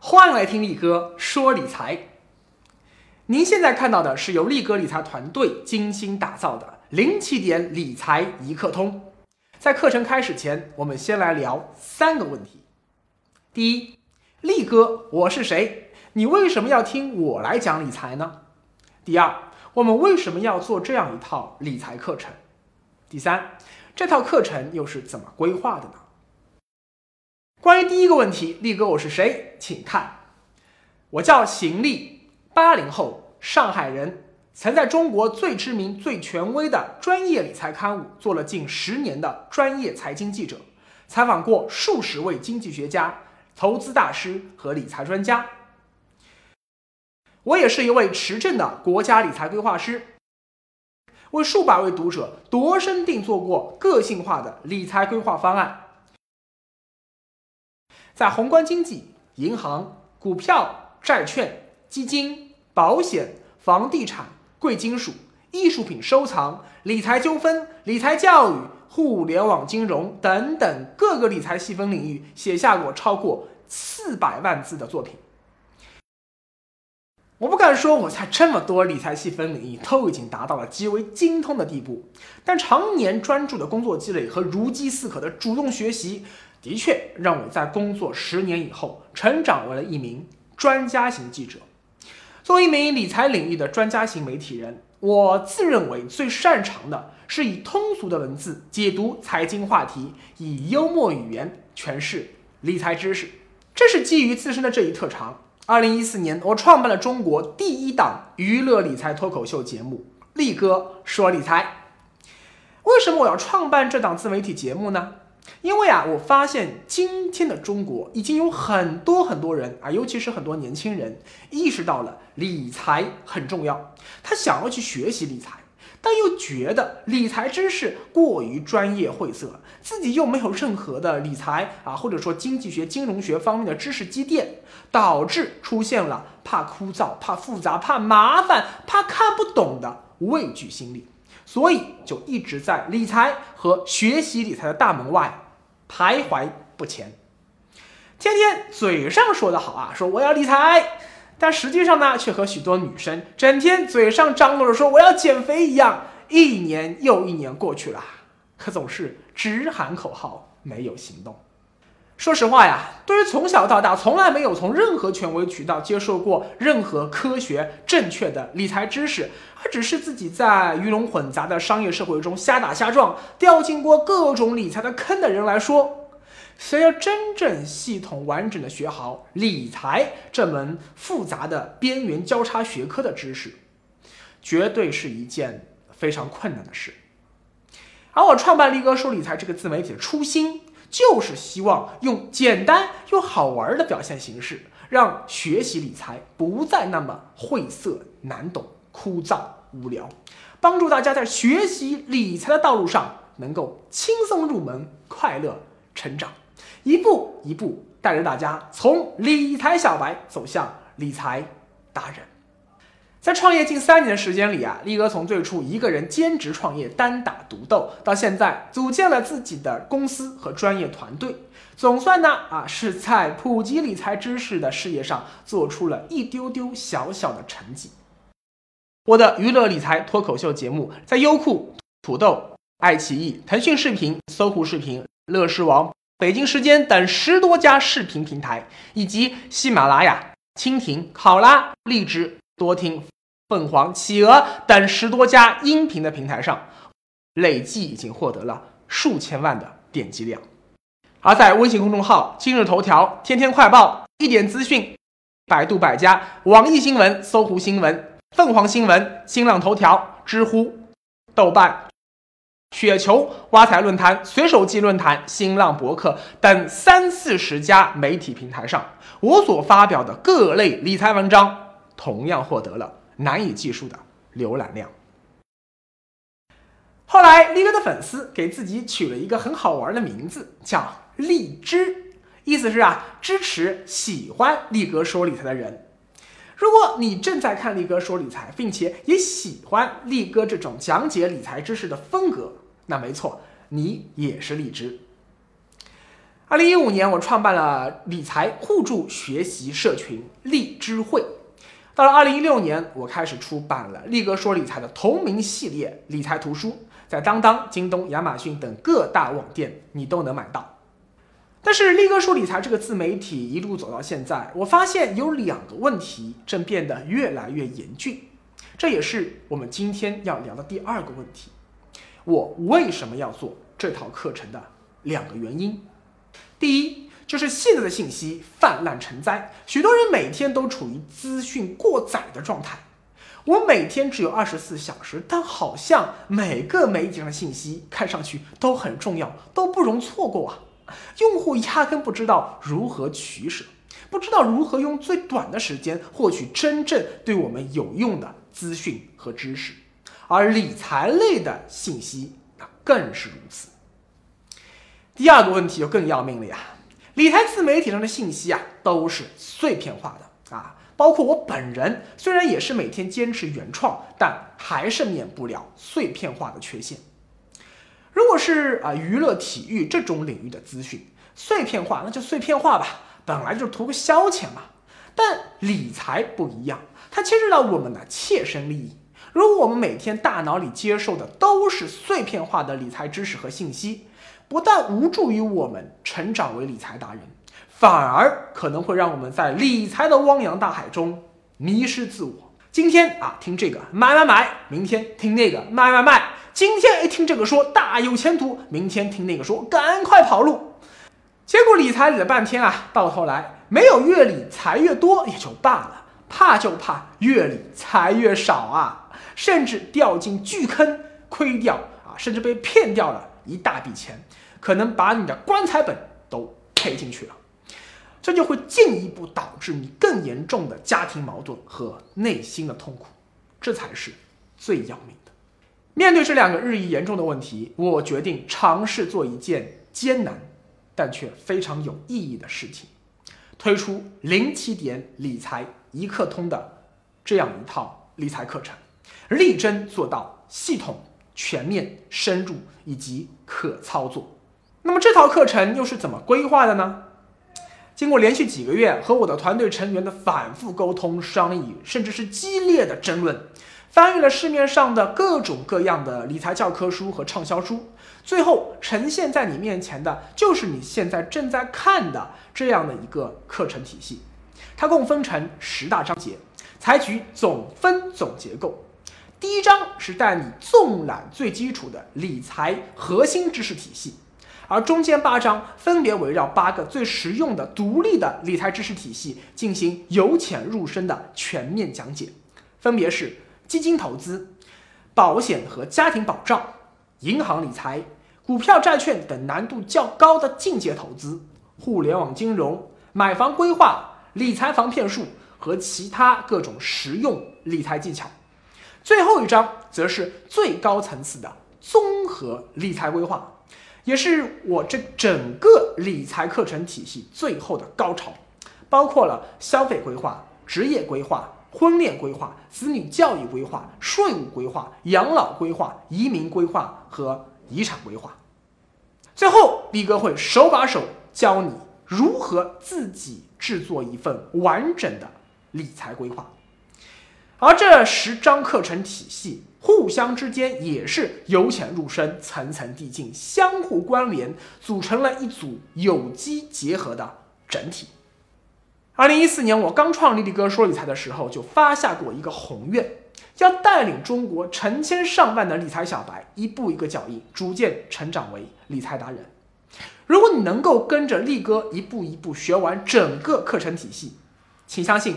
欢迎来听力哥说理财。您现在看到的是由力哥理财团队精心打造的零起点理财一课通。在课程开始前，我们先来聊三个问题。第一，力哥，我是谁？你为什么要听我来讲理财呢？第二，我们为什么要做这样一套理财课程？第三，这套课程又是怎么规划的呢？关于第一个问题，力哥我是谁？请看，我叫邢力，八零后，上海人，曾在中国最知名、最权威的专业理财刊物做了近十年的专业财经记者，采访过数十位经济学家、投资大师和理财专家。我也是一位持证的国家理财规划师，为数百位读者度身定做过个性化的理财规划方案。在宏观经济、银行、股票、债券、基金、保险、房地产、贵金属、艺术品收藏、理财纠纷、理财教育、互联网金融等等各个理财细分领域，写下过超过四百万字的作品。我不敢说我在这么多理财细分领域都已经达到了极为精通的地步，但常年专注的工作积累和如饥似渴的主动学习。的确让我在工作十年以后成长为了一名专家型记者。作为一名理财领域的专家型媒体人，我自认为最擅长的是以通俗的文字解读财经话题，以幽默语言诠释理财知识。这是基于自身的这一特长。二零一四年，我创办了中国第一档娱乐理财脱口秀节目《力哥说理财》。为什么我要创办这档自媒体节目呢？因为啊，我发现今天的中国已经有很多很多人啊，尤其是很多年轻人意识到了理财很重要，他想要去学习理财，但又觉得理财知识过于专业晦涩，自己又没有任何的理财啊，或者说经济学、金融学方面的知识积淀，导致出现了怕枯燥、怕复杂、怕麻烦、怕看不懂的畏惧心理，所以就一直在理财和学习理财的大门外。徘徊不前，天天嘴上说的好啊，说我要理财，但实际上呢，却和许多女生整天嘴上张罗着说我要减肥一样，一年又一年过去了，可总是只喊口号，没有行动。说实话呀，对于从小到大从来没有从任何权威渠道接受过任何科学正确的理财知识，而只是自己在鱼龙混杂的商业社会中瞎打瞎撞，掉进过各种理财的坑的人来说，想要真正系统完整的学好理财这门复杂的边缘交叉学科的知识，绝对是一件非常困难的事。而我创办力哥说理财这个自媒体的初心。就是希望用简单又好玩的表现形式，让学习理财不再那么晦涩难懂、枯燥无聊，帮助大家在学习理财的道路上能够轻松入门、快乐成长，一步一步带着大家从理财小白走向理财达人。在创业近三年的时间里啊，力哥从最初一个人兼职创业单打独斗，到现在组建了自己的公司和专业团队，总算呢啊是在普及理财知识的事业上做出了一丢丢小小的成绩。我的娱乐理财脱口秀节目在优酷、土豆、爱奇艺、腾讯视频、搜狐视频、乐视网、北京时间等十多家视频平台，以及喜马拉雅、蜻蜓、考拉、荔枝。多听、凤凰、企鹅等十多家音频的平台上，累计已经获得了数千万的点击量。而在微信公众号、今日头条、天天快报、一点资讯、百度百家、网易新闻、搜狐新闻、凤凰新闻、新浪头条、知乎、豆瓣、雪球、挖财论坛、随手记论坛、新浪博客等三四十家媒体平台上，我所发表的各类理财文章。同样获得了难以计数的浏览量。后来，力哥的粉丝给自己取了一个很好玩的名字，叫“荔枝”，意思是啊，支持喜欢力哥说理财的人。如果你正在看力哥说理财，并且也喜欢力哥这种讲解理财知识的风格，那没错，你也是荔枝。二零一五年，我创办了理财互助学习社群荔枝会。到了二零一六年，我开始出版了力哥说理财的同名系列理财图书，在当当、京东、亚马逊等各大网店你都能买到。但是力哥说理财这个自媒体一路走到现在，我发现有两个问题正变得越来越严峻，这也是我们今天要聊的第二个问题：我为什么要做这套课程的两个原因。第一，就是现在的信息泛滥成灾，许多人每天都处于资讯过载的状态。我每天只有二十四小时，但好像每个媒体上的信息看上去都很重要，都不容错过啊！用户压根不知道如何取舍，不知道如何用最短的时间获取真正对我们有用的资讯和知识，而理财类的信息那更是如此。第二个问题就更要命了呀！理财自媒体上的信息啊，都是碎片化的啊，包括我本人，虽然也是每天坚持原创，但还是免不了碎片化的缺陷。如果是啊娱乐体育这种领域的资讯，碎片化那就碎片化吧，本来就图个消遣嘛。但理财不一样，它牵涉到我们的切身利益。如果我们每天大脑里接受的都是碎片化的理财知识和信息，不但无助于我们成长为理财达人，反而可能会让我们在理财的汪洋大海中迷失自我。今天啊听这个买买买，明天听那个卖卖卖。今天一听这个说大有前途，明天听那个说赶快跑路。结果理财理了半天啊，到头来没有越理财越多也就罢了，怕就怕越理财越少啊，甚至掉进巨坑，亏掉啊，甚至被骗掉了一大笔钱。可能把你的棺材本都赔进去了，这就会进一步导致你更严重的家庭矛盾和内心的痛苦，这才是最要命的。面对这两个日益严重的问题，我决定尝试做一件艰难但却非常有意义的事情，推出零起点理财一课通的这样一套理财课程，力争做到系统、全面、深入以及可操作。那么这套课程又是怎么规划的呢？经过连续几个月和我的团队成员的反复沟通、商议，甚至是激烈的争论，翻阅了市面上的各种各样的理财教科书和畅销书，最后呈现在你面前的就是你现在正在看的这样的一个课程体系。它共分成十大章节，采取总分总结构。第一章是带你纵览最基础的理财核心知识体系。而中间八章分别围绕八个最实用的独立的理财知识体系进行由浅入深的全面讲解，分别是基金投资、保险和家庭保障、银行理财、股票、债券等难度较高的进阶投资、互联网金融、买房规划、理财防骗术和其他各种实用理财技巧。最后一章则是最高层次的综合理财规划。也是我这整个理财课程体系最后的高潮，包括了消费规划、职业规划、婚恋规划、子女教育规划、税务规划、养老规划、移民规划和遗产规划。最后，毕哥会手把手教你如何自己制作一份完整的理财规划。而这十章课程体系。互相之间也是由浅入深、层层递进、相互关联，组成了一组有机结合的整体。二零一四年，我刚创立力哥说理财的时候，就发下过一个宏愿，要带领中国成千上万的理财小白，一步一个脚印，逐渐成长为理财达人。如果你能够跟着力哥一步一步学完整个课程体系，请相信，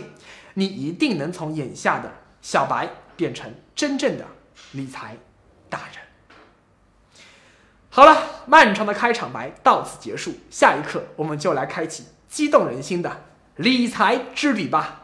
你一定能从眼下的小白。变成真正的理财达人。好了，漫长的开场白到此结束，下一刻我们就来开启激动人心的理财之旅吧。